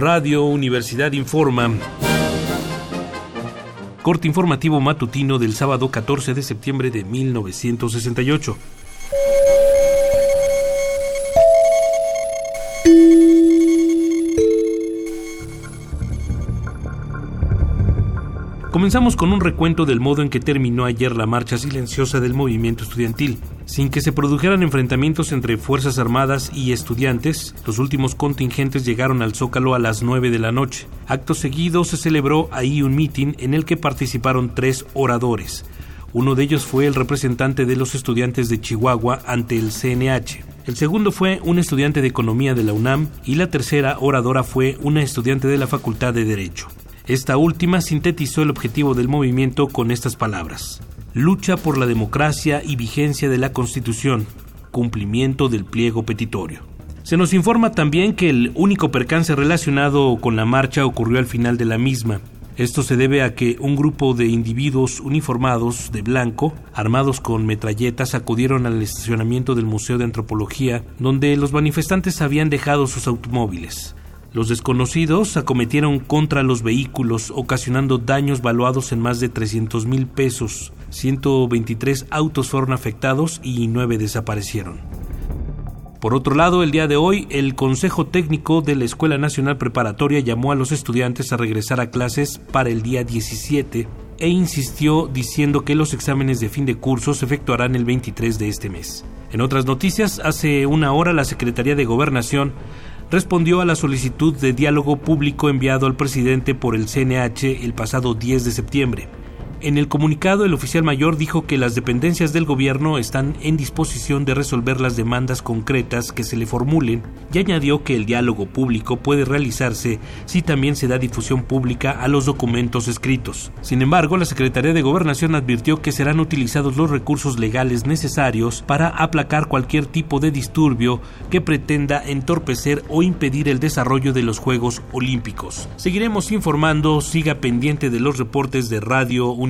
Radio Universidad Informa. Corte informativo matutino del sábado 14 de septiembre de 1968. Comenzamos con un recuento del modo en que terminó ayer la marcha silenciosa del movimiento estudiantil. Sin que se produjeran enfrentamientos entre Fuerzas Armadas y estudiantes, los últimos contingentes llegaron al Zócalo a las 9 de la noche. Acto seguido se celebró ahí un mitin en el que participaron tres oradores. Uno de ellos fue el representante de los estudiantes de Chihuahua ante el CNH. El segundo fue un estudiante de Economía de la UNAM y la tercera oradora fue una estudiante de la Facultad de Derecho. Esta última sintetizó el objetivo del movimiento con estas palabras. Lucha por la democracia y vigencia de la Constitución, cumplimiento del pliego petitorio. Se nos informa también que el único percance relacionado con la marcha ocurrió al final de la misma. Esto se debe a que un grupo de individuos uniformados de blanco, armados con metralletas, acudieron al estacionamiento del Museo de Antropología, donde los manifestantes habían dejado sus automóviles. Los desconocidos acometieron contra los vehículos, ocasionando daños valuados en más de 300 mil pesos. 123 autos fueron afectados y 9 desaparecieron. Por otro lado, el día de hoy, el Consejo Técnico de la Escuela Nacional Preparatoria llamó a los estudiantes a regresar a clases para el día 17 e insistió diciendo que los exámenes de fin de curso se efectuarán el 23 de este mes. En otras noticias, hace una hora la Secretaría de Gobernación respondió a la solicitud de diálogo público enviado al presidente por el CNH el pasado 10 de septiembre. En el comunicado, el oficial mayor dijo que las dependencias del gobierno están en disposición de resolver las demandas concretas que se le formulen y añadió que el diálogo público puede realizarse si también se da difusión pública a los documentos escritos. Sin embargo, la Secretaría de Gobernación advirtió que serán utilizados los recursos legales necesarios para aplacar cualquier tipo de disturbio que pretenda entorpecer o impedir el desarrollo de los Juegos Olímpicos. Seguiremos informando, siga pendiente de los reportes de Radio universidad.